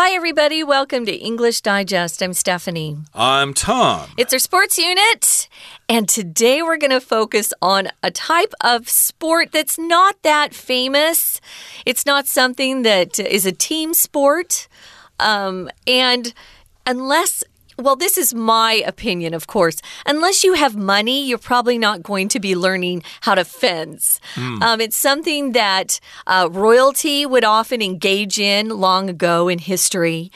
Hi, everybody. Welcome to English Digest. I'm Stephanie. I'm Tom. It's our sports unit. And today we're going to focus on a type of sport that's not that famous. It's not something that is a team sport. Um, and unless well, this is my opinion, of course. Unless you have money, you're probably not going to be learning how to fence. Mm. Um, it's something that uh, royalty would often engage in long ago in history.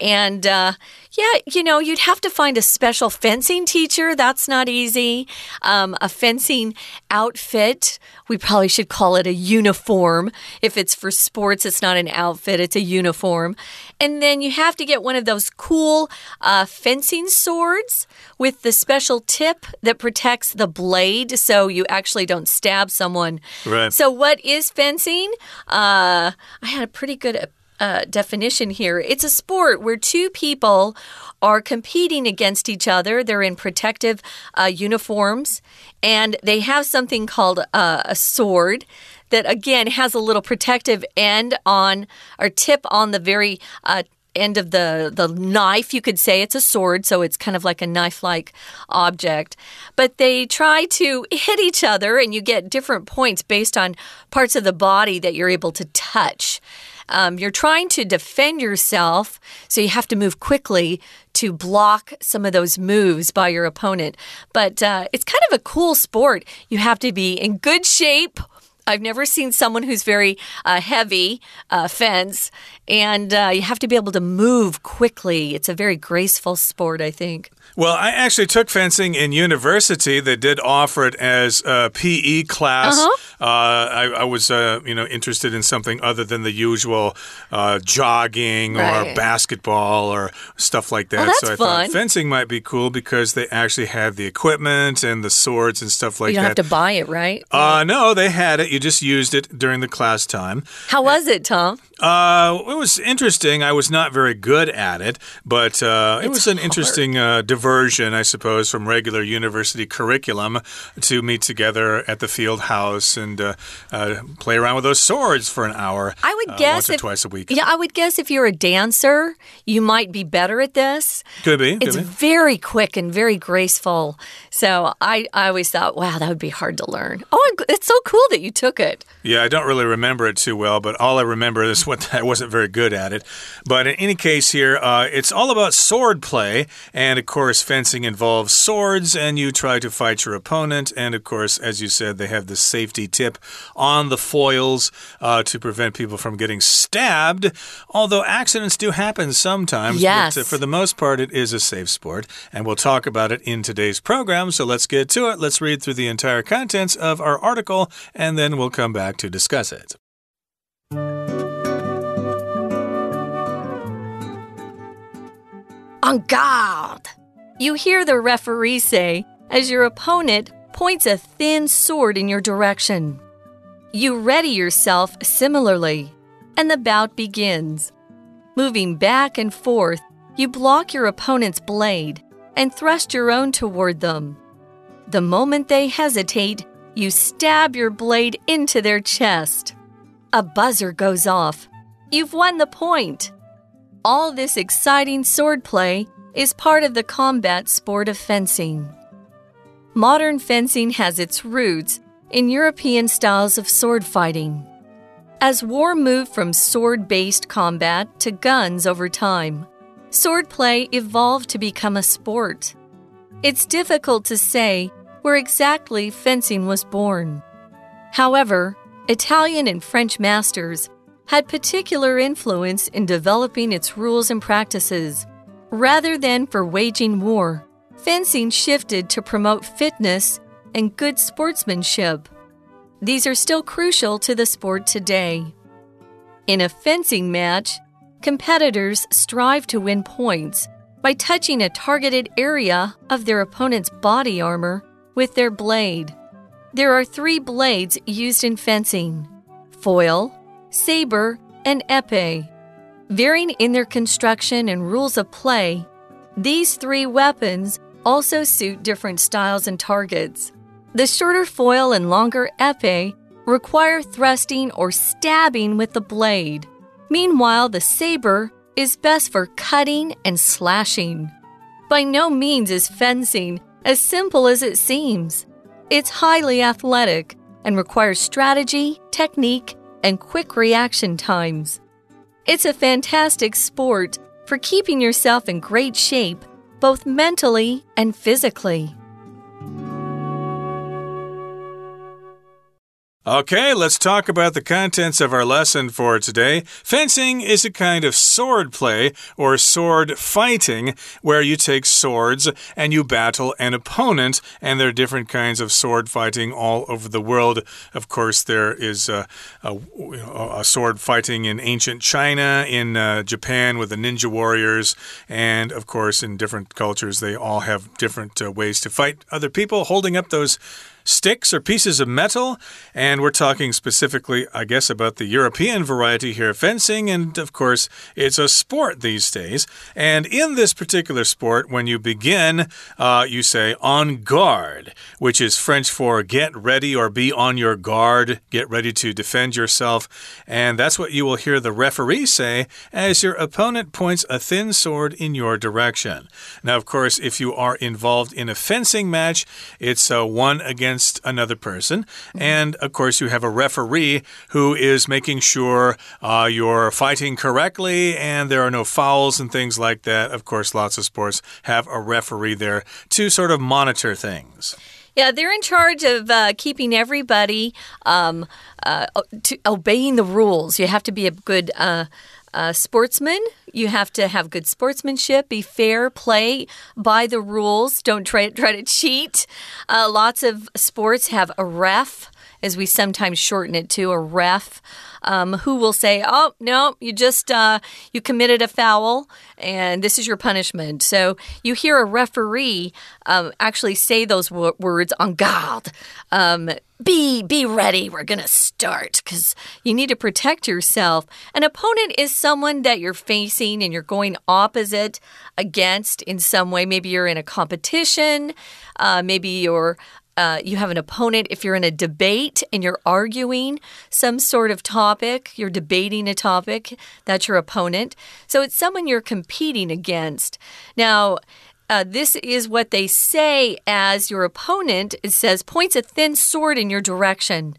And uh, yeah, you know, you'd have to find a special fencing teacher. That's not easy. Um, a fencing outfit. We probably should call it a uniform. If it's for sports, it's not an outfit, it's a uniform. And then you have to get one of those cool uh, fencing swords with the special tip that protects the blade so you actually don't stab someone. Right. So, what is fencing? Uh, I had a pretty good uh, definition here. It's a sport where two people are competing against each other. They're in protective uh, uniforms and they have something called uh, a sword that, again, has a little protective end on or tip on the very uh, end of the the knife you could say it's a sword so it's kind of like a knife like object but they try to hit each other and you get different points based on parts of the body that you're able to touch um, you're trying to defend yourself, so you have to move quickly to block some of those moves by your opponent. But uh, it's kind of a cool sport. You have to be in good shape. I've never seen someone who's very uh, heavy uh, fence, and uh, you have to be able to move quickly. It's a very graceful sport, I think. Well, I actually took fencing in university. They did offer it as a PE class. Uh -huh. uh, I, I, was, uh, you know, interested in something other than the usual uh, jogging right. or basketball or stuff like that. Oh, so I fun. thought fencing might be cool because they actually have the equipment and the swords and stuff like that. you don't that. have to buy it, right? Uh, no, they had it. You just used it during the class time. How was it, Tom? Uh, it was interesting. I was not very good at it, but uh, it was an hard. interesting uh, diversion, I suppose, from regular university curriculum to meet together at the field house and uh, uh, play around with those swords for an hour. I would uh, guess once if, or twice a week. Yeah, I would guess if you're a dancer, you might be better at this. Could be. Could It's be. very quick and very graceful. So I, I always thought, wow, that would be hard to learn. Oh, it's so cool that you took it. Yeah, I don't really remember it too well, but all I remember is what I wasn't very good at it. But in any case, here uh, it's all about sword play, and of course, fencing involves swords, and you try to fight your opponent. And of course, as you said, they have the safety tip on the foils uh, to prevent people from getting stabbed. Although accidents do happen sometimes, Yes. but uh, for the most part, it is a safe sport, and we'll talk about it in today's program. So let's get to it. Let's read through the entire contents of our article, and then we'll come back to discuss it. En garde! You hear the referee say as your opponent points a thin sword in your direction. You ready yourself similarly, and the bout begins. Moving back and forth, you block your opponent's blade and thrust your own toward them. The moment they hesitate, you stab your blade into their chest. A buzzer goes off. You've won the point. All this exciting swordplay is part of the combat sport of fencing. Modern fencing has its roots in European styles of sword fighting. As war moved from sword based combat to guns over time, swordplay evolved to become a sport. It's difficult to say where exactly fencing was born. However, Italian and French masters had particular influence in developing its rules and practices. Rather than for waging war, fencing shifted to promote fitness and good sportsmanship. These are still crucial to the sport today. In a fencing match, competitors strive to win points by touching a targeted area of their opponent's body armor with their blade. There are three blades used in fencing foil, saber, and epee. Varying in their construction and rules of play, these three weapons also suit different styles and targets. The shorter foil and longer epee require thrusting or stabbing with the blade. Meanwhile, the saber is best for cutting and slashing. By no means is fencing as simple as it seems. It's highly athletic and requires strategy, technique, and quick reaction times. It's a fantastic sport for keeping yourself in great shape, both mentally and physically. Okay, let's talk about the contents of our lesson for today. Fencing is a kind of sword play or sword fighting where you take swords and you battle an opponent, and there are different kinds of sword fighting all over the world. Of course, there is a, a, a sword fighting in ancient China, in uh, Japan with the ninja warriors, and of course, in different cultures, they all have different uh, ways to fight other people, holding up those sticks or pieces of metal. And we're talking specifically, I guess, about the European variety here of fencing. And of course, it's a sport these days. And in this particular sport, when you begin, uh, you say on guard, which is French for get ready or be on your guard, get ready to defend yourself. And that's what you will hear the referee say as your opponent points a thin sword in your direction. Now, of course, if you are involved in a fencing match, it's uh, one against against another person. And of course, you have a referee who is making sure uh, you're fighting correctly and there are no fouls and things like that. Of course, lots of sports have a referee there to sort of monitor things. Yeah, they're in charge of uh, keeping everybody um, uh, to obeying the rules. You have to be a good uh, uh, sportsman. You have to have good sportsmanship, be fair, play by the rules. Don't try, try to cheat. Uh, lots of sports have a ref, as we sometimes shorten it to a ref um, who will say, "Oh no, you just uh, you committed a foul, and this is your punishment." So you hear a referee um, actually say those words on guard. Um, be be ready we're to start cuz you need to protect yourself an opponent is someone that you're facing and you're going opposite against in some way maybe you're in a competition uh, maybe you're uh, you have an opponent if you're in a debate and you're arguing some sort of topic, you're debating a topic, that's your opponent. So it's someone you're competing against. Now, uh, this is what they say as your opponent. It says, points a thin sword in your direction.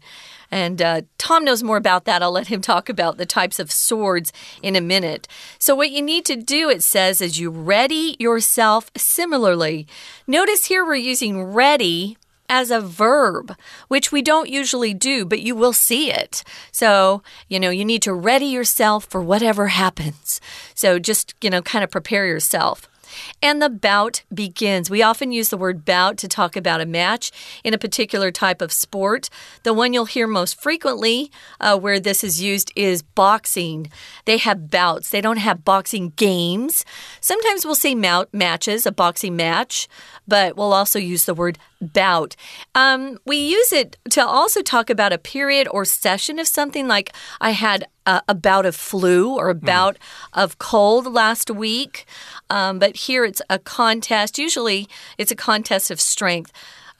And uh, Tom knows more about that. I'll let him talk about the types of swords in a minute. So, what you need to do, it says, is you ready yourself similarly. Notice here we're using ready as a verb, which we don't usually do, but you will see it. So, you know, you need to ready yourself for whatever happens. So just, you know, kind of prepare yourself. And the bout begins. We often use the word bout to talk about a match in a particular type of sport. The one you'll hear most frequently uh, where this is used is boxing. They have bouts, they don't have boxing games. Sometimes we'll say matches, a boxing match, but we'll also use the word bout. Um, we use it to also talk about a period or session of something like I had a, a bout of flu or a hmm. bout mm. of cold last week. Um, but here it's a contest. Usually it's a contest of strength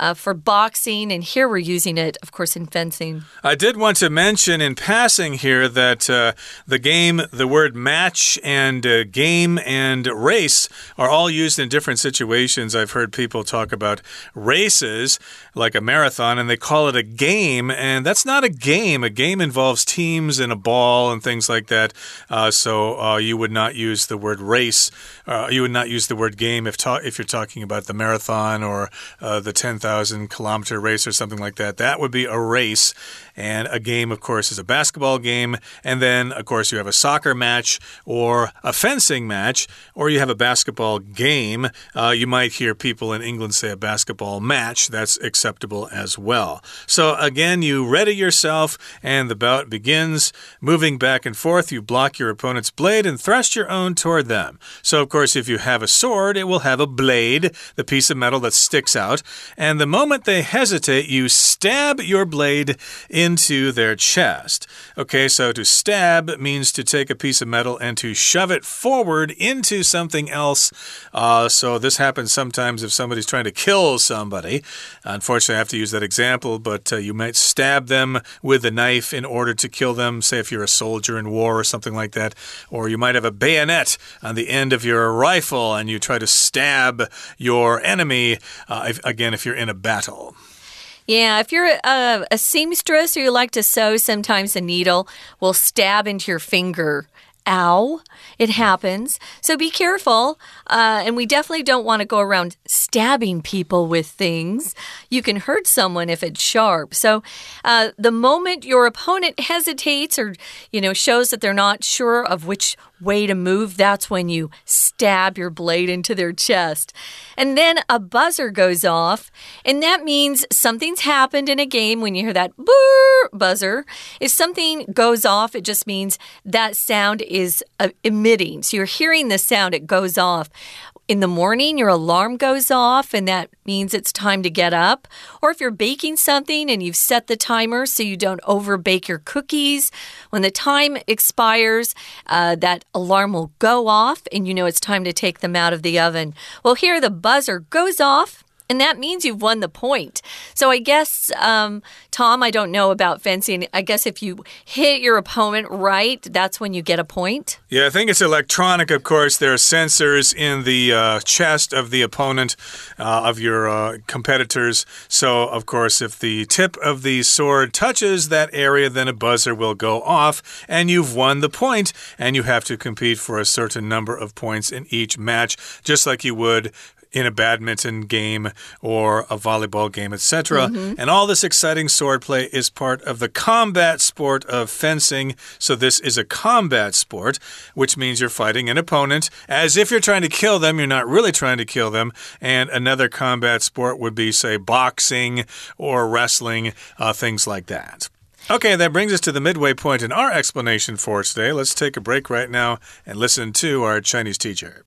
uh, for boxing, and here we're using it, of course, in fencing. I did want to mention in passing here that uh, the game, the word match and uh, game and race are all used in different situations. I've heard people talk about races like a marathon and they call it a game, and that's not a game. A game involves teams and a ball and things like that. Uh, so uh, you would not use the word race, uh, you would not use the word game if, if you're talking about the marathon or the 10,000 thousand kilometer race or something like that. That would be a race. And a game, of course, is a basketball game. And then, of course, you have a soccer match or a fencing match, or you have a basketball game. Uh, you might hear people in England say a basketball match. That's acceptable as well. So, again, you ready yourself, and the bout begins. Moving back and forth, you block your opponent's blade and thrust your own toward them. So, of course, if you have a sword, it will have a blade, the piece of metal that sticks out. And the moment they hesitate, you stab your blade in into their chest. Okay, so to stab means to take a piece of metal and to shove it forward into something else. Uh, so this happens sometimes if somebody's trying to kill somebody. Unfortunately, I have to use that example, but uh, you might stab them with a knife in order to kill them, say if you're a soldier in war or something like that. Or you might have a bayonet on the end of your rifle and you try to stab your enemy, uh, if, again, if you're in a battle. Yeah, if you're a, a, seamstress or you like to sew, sometimes a needle will stab into your finger. Ow. It happens. So be careful. Uh, and we definitely don't want to go around stabbing people with things. You can hurt someone if it's sharp. So uh, the moment your opponent hesitates or, you know, shows that they're not sure of which way to move, that's when you stab your blade into their chest. And then a buzzer goes off, and that means something's happened in a game when you hear that buzzer. If something goes off, it just means that sound is uh, emitting. So you're hearing the sound, it goes off in the morning, your alarm goes off, and that means it's time to get up. Or if you're baking something and you've set the timer so you don't over bake your cookies, when the time expires, uh, that alarm will go off and you know it's time to take them out of the oven. Well, here the buzzer goes off and that means you've won the point. So I guess, um, Tom, I don't know about fencing. I guess if you hit your opponent right, that's when you get a point. Yeah, I think it's electronic, of course. There are sensors in the uh, chest of the opponent, uh, of your uh, competitors. So, of course, if the tip of the sword touches that area, then a buzzer will go off, and you've won the point, and you have to compete for a certain number of points in each match, just like you would in a badminton game or a volleyball game, etc. Mm -hmm. And all this exciting swordplay is part of the combat sport of fencing. So, this is a combat sport, which means you're fighting an opponent as if you're trying to kill them. You're not really trying to kill them. And another combat sport would be, say, boxing or wrestling, uh, things like that. Okay, that brings us to the midway point in our explanation for today. Let's take a break right now and listen to our Chinese teacher.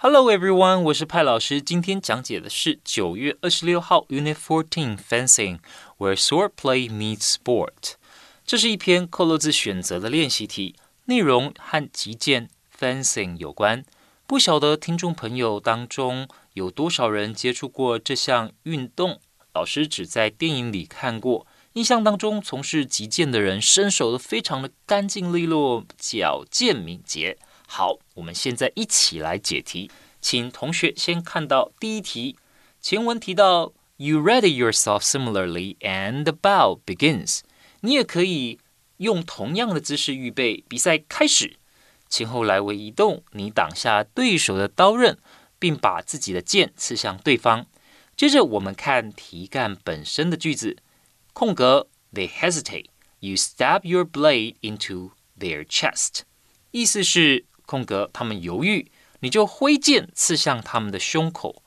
Hello everyone，我是派老师。今天讲解的是九月二十六号 Unit Fourteen Fencing，where swordplay meets sport。这是一篇扣漏字选择的练习题，内容和击剑 fencing 有关。不晓得听众朋友当中有多少人接触过这项运动？老师只在电影里看过。印象当中，从事击剑的人身手都非常的干净利落，矫健敏捷。好，我们现在一起来解题。请同学先看到第一题，前文提到 “You ready yourself similarly and the bow begins”。你也可以用同样的姿势预备，比赛开始。前后来回移动，你挡下对手的刀刃，并把自己的剑刺向对方。接着我们看题干本身的句子，空格 “They hesitate, you stab your blade into their chest”，意思是。空格，他们犹豫，你就挥剑刺向他们的胸口。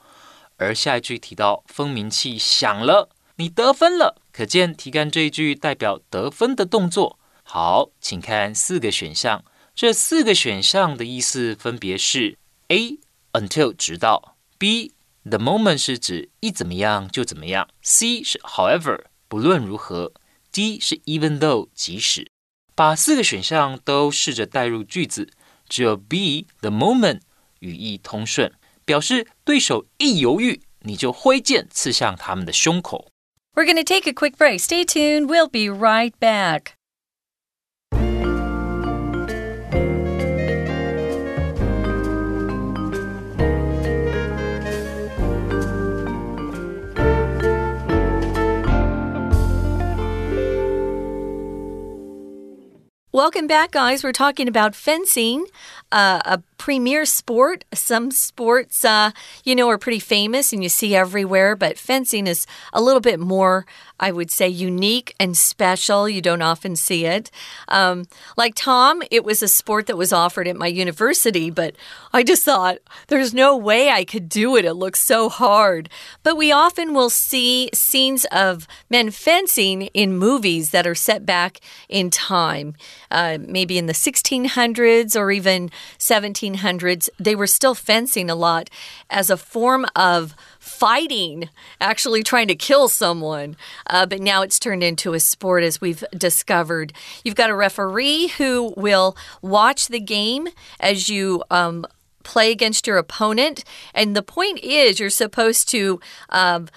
而下一句提到分鸣器响了，你得分了。可见题干这一句代表得分的动作。好，请看四个选项，这四个选项的意思分别是：A until 直到；B the moment 是指一怎么样就怎么样；C 是 however 不论如何；D 是 even though 即使。把四个选项都试着带入句子。只有 B the moment 语义通顺，表示对手一犹豫，你就挥剑刺向他们的胸口。We're going to take a quick break. Stay tuned. We'll be right back. Welcome back, guys. We're talking about fencing, uh, a premier sport. Some sports, uh, you know, are pretty famous and you see everywhere, but fencing is a little bit more I would say, unique and special. You don't often see it. Um, like Tom, it was a sport that was offered at my university, but I just thought there's no way I could do it. It looks so hard. But we often will see scenes of men fencing in movies that are set back in time, uh, maybe in the 1600s or even 1700s, they were still fencing a lot as a form of fighting, actually trying to kill someone. Uh, but now it's turned into a sport, as we've discovered. You've got a referee who will watch the game as you. Um, play against your opponent. And the point is, you're supposed to um,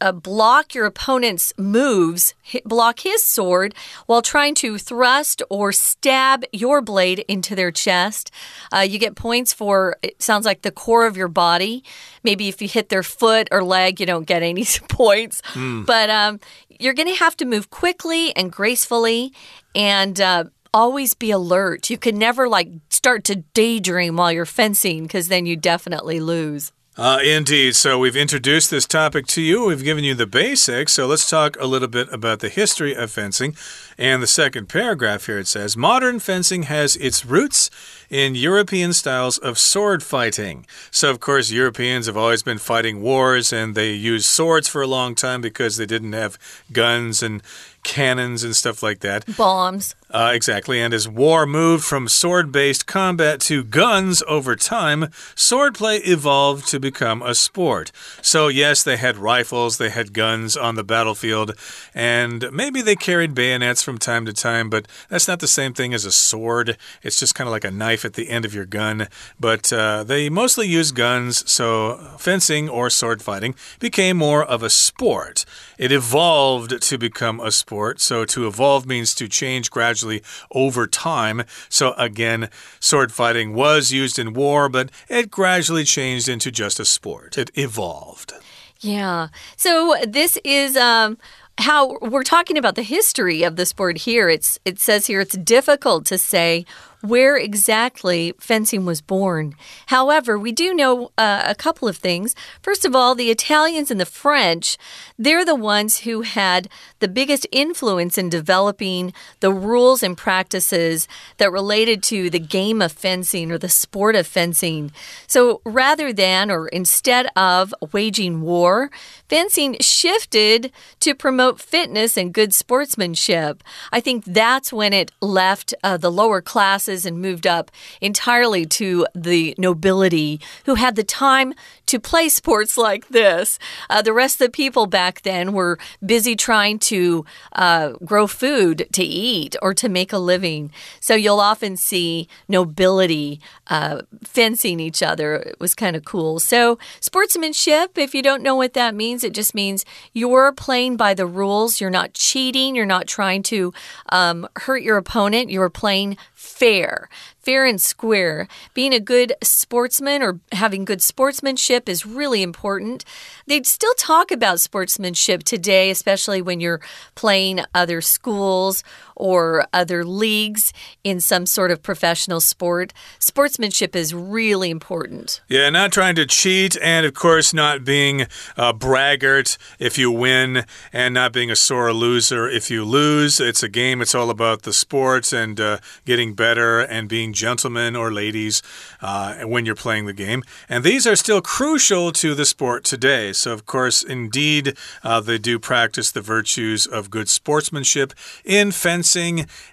uh, block your opponent's moves, hit, block his sword, while trying to thrust or stab your blade into their chest. Uh, you get points for, it sounds like the core of your body. Maybe if you hit their foot or leg, you don't get any points. Mm. But um, you're going to have to move quickly and gracefully and. Uh, always be alert. You can never like start to daydream while you're fencing because then you definitely lose. Uh, indeed. So we've introduced this topic to you. We've given you the basics. So let's talk a little bit about the history of fencing. And the second paragraph here it says Modern fencing has its roots in European styles of sword fighting. So, of course, Europeans have always been fighting wars and they used swords for a long time because they didn't have guns and cannons and stuff like that. Bombs. Uh, exactly. And as war moved from sword based combat to guns over time, swordplay evolved to become a sport. So, yes, they had rifles, they had guns on the battlefield, and maybe they carried bayonets from time to time, but that's not the same thing as a sword. It's just kind of like a knife at the end of your gun. But uh, they mostly used guns, so fencing or sword fighting became more of a sport. It evolved to become a sport. So, to evolve means to change gradually gradually over time. So, again, sword fighting was used in war, but it gradually changed into just a sport. It evolved. Yeah. So, this is. Um, how we're talking about the history of the sport here. It's it says here it's difficult to say where exactly fencing was born. However, we do know uh, a couple of things. First of all, the Italians and the French, they're the ones who had the biggest influence in developing the rules and practices that related to the game of fencing or the sport of fencing. So rather than or instead of waging war, fencing shifted to promote fitness and good sportsmanship. I think that's when it left uh, the lower classes classes and moved up entirely to the nobility who had the time to play sports like this. Uh, the rest of the people back then were busy trying to uh, grow food to eat or to make a living. So you'll often see nobility uh, fencing each other. It was kind of cool. So, sportsmanship, if you don't know what that means, it just means you're playing by the rules. You're not cheating. You're not trying to um, hurt your opponent. You're playing fair fair and square. Being a good sportsman or having good sportsmanship is really important. They'd still talk about sportsmanship today, especially when you're playing other schools or other leagues in some sort of professional sport. Sportsmanship is really important. Yeah, not trying to cheat, and of course, not being a braggart if you win, and not being a sore loser if you lose. It's a game, it's all about the sports and uh, getting better and being gentlemen or ladies uh, when you're playing the game. And these are still crucial to the sport today. So, of course, indeed, uh, they do practice the virtues of good sportsmanship in fencing.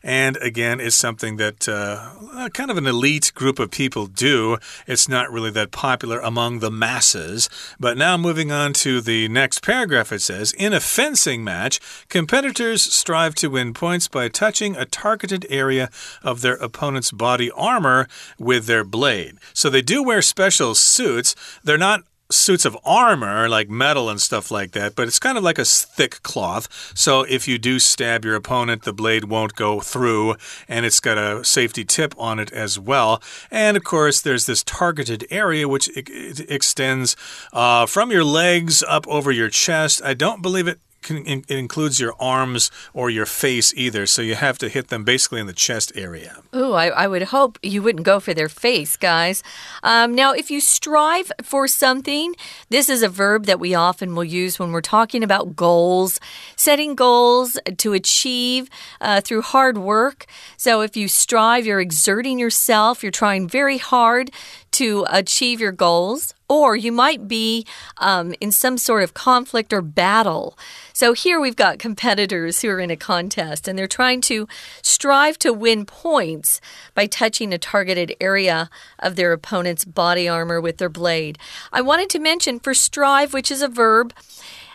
And again, it's something that uh, kind of an elite group of people do. It's not really that popular among the masses. But now, moving on to the next paragraph, it says In a fencing match, competitors strive to win points by touching a targeted area of their opponent's body armor with their blade. So they do wear special suits. They're not suits of armor, like metal and stuff like that, but it's kind of like a thick cloth. So if you do stab your opponent, the blade won't go through, and it's got a safety tip on it as well. And of course, there's this targeted area which extends uh, from your legs up over your chest. I don't believe it it includes your arms or your face either, so you have to hit them basically in the chest area. Oh, I, I, would hope you wouldn't go for their face, guys. Um, now, if you strive for something, this is a verb that we often will use when we're talking about goals, setting goals to achieve uh, through hard work. So, if you strive, you're exerting yourself, you're trying very hard to achieve your goals, or you might be um, in some sort of conflict or battle. So here we've got competitors who are in a contest and they're trying to strive to win points by touching a targeted area of their opponent's body armor with their blade. I wanted to mention for strive, which is a verb.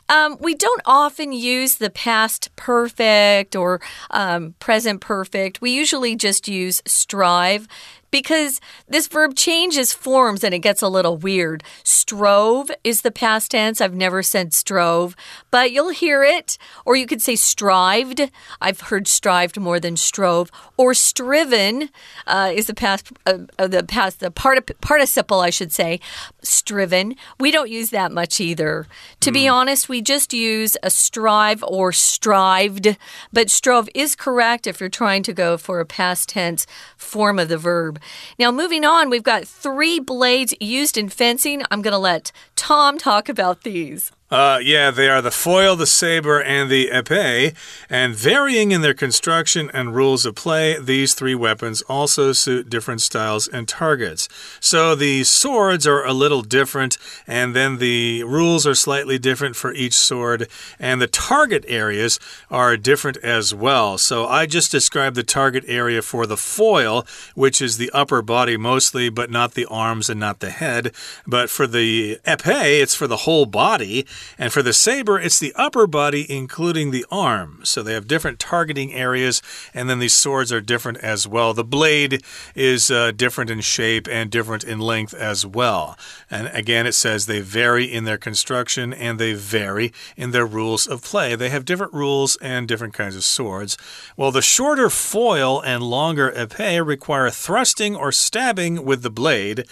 Um, we don't often use the past perfect or um, present perfect. We usually just use strive because this verb changes forms and it gets a little weird. Strove is the past tense. I've never said strove, but you'll hear it. Or you could say strived. I've heard strived more than strove. Or striven uh, is the past, uh, uh the past, the part, participle, I should say. Striven. We don't use that much either. To mm. be hmm. honest, we just use a strive or strived, but strove is correct if you're trying to go for a past tense form of the verb. Now, moving on, we've got three blades used in fencing. I'm going to let Tom talk about these. Uh, yeah, they are the foil, the saber, and the epee. And varying in their construction and rules of play, these three weapons also suit different styles and targets. So the swords are a little different, and then the rules are slightly different for each sword, and the target areas are different as well. So I just described the target area for the foil, which is the upper body mostly, but not the arms and not the head. But for the epee, it's for the whole body. And for the saber, it's the upper body, including the arm. So they have different targeting areas, and then these swords are different as well. The blade is uh, different in shape and different in length as well. And again, it says they vary in their construction and they vary in their rules of play. They have different rules and different kinds of swords. Well, the shorter foil and longer epee require thrusting or stabbing with the blade.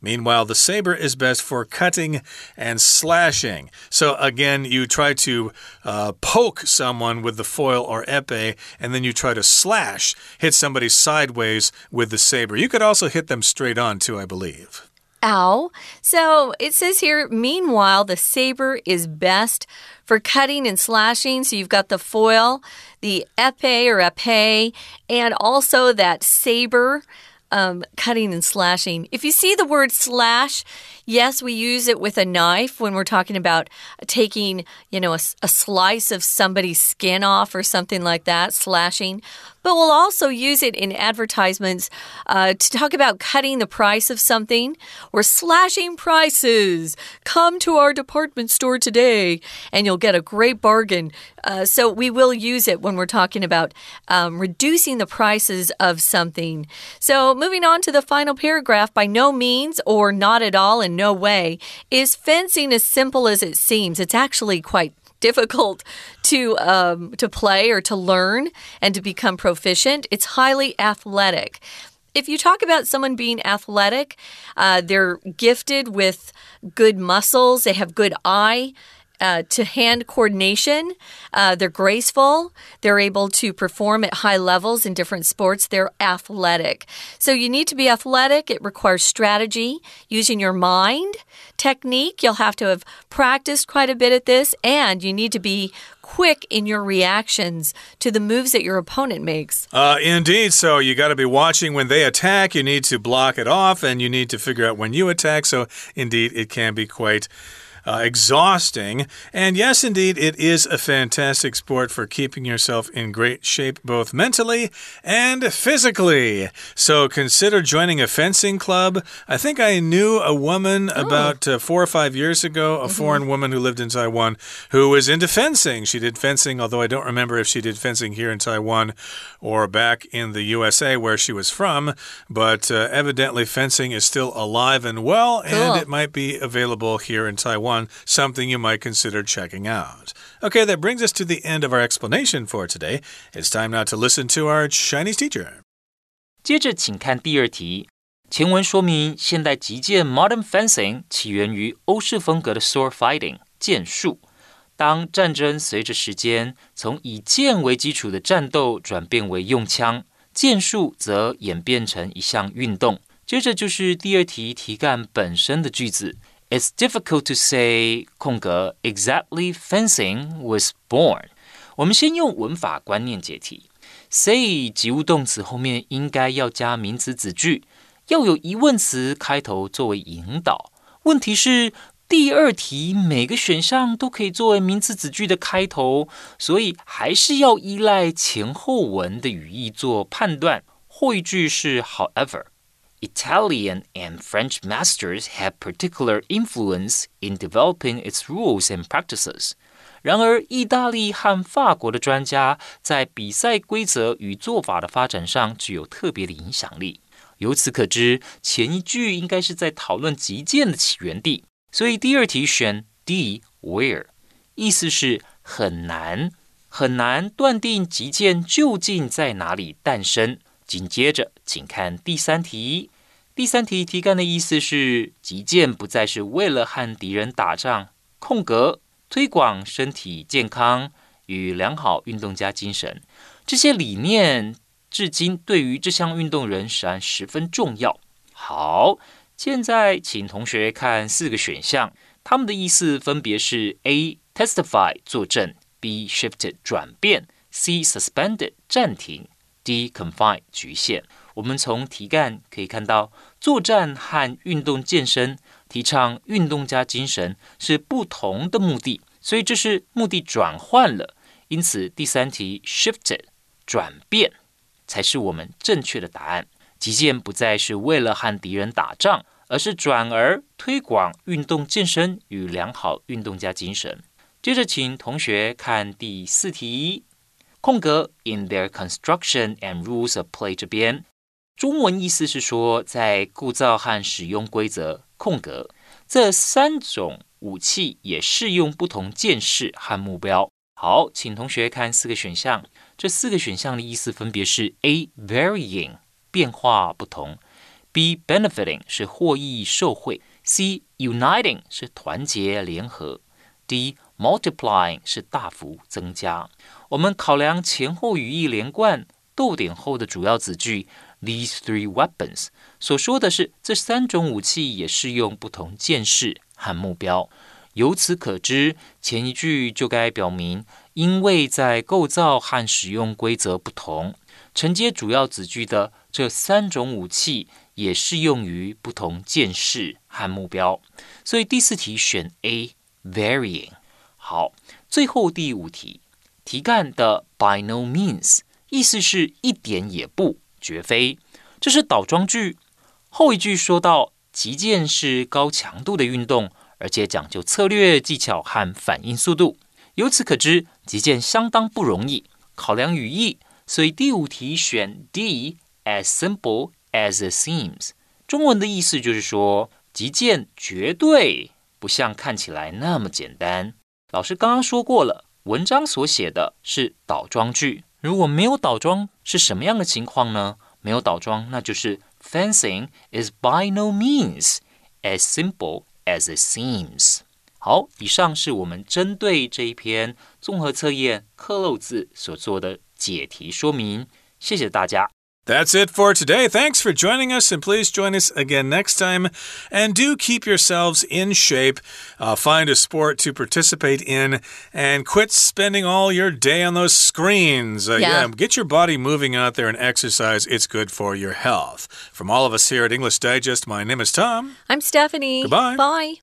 Meanwhile, the saber is best for cutting and slashing. So, again, you try to uh, poke someone with the foil or epee, and then you try to slash, hit somebody sideways with the saber. You could also hit them straight on, too, I believe. Ow. So it says here, meanwhile, the saber is best for cutting and slashing. So you've got the foil, the epee or epee, and also that saber um, cutting and slashing. If you see the word slash, yes, we use it with a knife when we're talking about taking, you know, a, a slice of somebody's skin off or something like that, slashing but we'll also use it in advertisements uh, to talk about cutting the price of something or slashing prices. Come to our department store today and you'll get a great bargain. Uh, so we will use it when we're talking about um, reducing the prices of something. So moving on to the final paragraph, by no means or not at all in no way is fencing as simple as it seems. It's actually quite difficult to um, to play or to learn and to become proficient. It's highly athletic. If you talk about someone being athletic, uh, they're gifted with good muscles, they have good eye uh, to hand coordination. Uh, they're graceful. They're able to perform at high levels in different sports. They're athletic. So you need to be athletic. It requires strategy, using your mind, technique. You'll have to have practiced quite a bit at this, and you need to be quick in your reactions to the moves that your opponent makes. Uh, indeed. So you got to be watching when they attack. You need to block it off, and you need to figure out when you attack. So, indeed, it can be quite uh, exhausting. And yes, indeed, it is a fantastic sport for keeping yourself in great shape both mentally and physically. So consider joining a fencing club. I think I knew a woman oh. about uh, four or five years ago, a mm -hmm. foreign woman who lived in Taiwan who was into fencing. She did fencing, although I don't remember if she did fencing here in Taiwan or back in the USA where she was from. But uh, evidently, fencing is still alive and well, cool. and it might be available here in Taiwan on, something you might consider checking out. Okay, that brings us to the end of our explanation for today. It's time now to listen to our Chinese teacher. 接着，请看第二题。前文说明，现代击剑 （Modern Fencing） 起源于欧式风格的 Sword Fighting（ 剑术）。当战争随着时间从以剑为基础的战斗转变为用枪，剑术则演变成一项运动。接着就是第二题题干本身的句子。 it's difficult to say 空格 exactly fencing was born。我们先用文法观念解题。say 及物动词后面应该要加名词子句，要有疑问词开头作为引导。问题是，第二题每个选项都可以作为名词子句的开头，所以还是要依赖前后文的语义做判断。后一句是 However。Italian and French masters have particular influence in developing its rules and practices. 然而，意大利和法国的专家在比赛规则与做法的发展上具有特别的影响力。由此可知，前一句应该是在讨论击剑的起源地，所以第二题选 D，where，意思是很难很难断定击剑究竟在哪里诞生。 紧接着，请看第三题。第三题题干的意思是：击剑不再是为了和敌人打仗，空格推广身体健康与良好运动家精神。这些理念至今对于这项运动仍然十分重要。好，现在请同学看四个选项，他们的意思分别是：A. testify 作证；B. shifted 转变；C. suspended 暂停。D confine 局限。我们从题干可以看到，作战和运动健身提倡运动加精神是不同的目的，所以这是目的转换了。因此，第三题 shifted 转变才是我们正确的答案。击剑不再是为了和敌人打仗，而是转而推广运动健身与良好运动加精神。接着，请同学看第四题。空格 in their construction and rules of play 这边，中文意思是说，在构造和使用规则空格这三种武器也适用不同剑式和目标。好，请同学看四个选项，这四个选项的意思分别是：A varying 变化不同；B benefiting 是获益受惠；C uniting 是团结联合；D Multiplying 是大幅增加。我们考量前后语义连贯，逗点后的主要子句 these three weapons 所说的是这三种武器也适用不同剑士和目标。由此可知，前一句就该表明，因为在构造和使用规则不同，承接主要子句的这三种武器也适用于不同剑士和目标。所以第四题选 A varying。好，最后第五题。题干的 by no means 意思是一点也不，绝非，这是倒装句。后一句说到击剑是高强度的运动，而且讲究策略技巧和反应速度。由此可知，击剑相当不容易。考量语义，所以第五题选 D，as simple as it seems。中文的意思就是说，击剑绝对不像看起来那么简单。老师刚刚说过了。文章所写的是倒装句，如果没有倒装，是什么样的情况呢？没有倒装，那就是 fencing is by no means as simple as it seems。好，以上是我们针对这一篇综合测验刻漏字所做的解题说明，谢谢大家。That's it for today. Thanks for joining us, and please join us again next time. And do keep yourselves in shape. Uh, find a sport to participate in and quit spending all your day on those screens. Uh, yeah. yeah, get your body moving out there and exercise. It's good for your health. From all of us here at English Digest, my name is Tom. I'm Stephanie. Goodbye. Bye.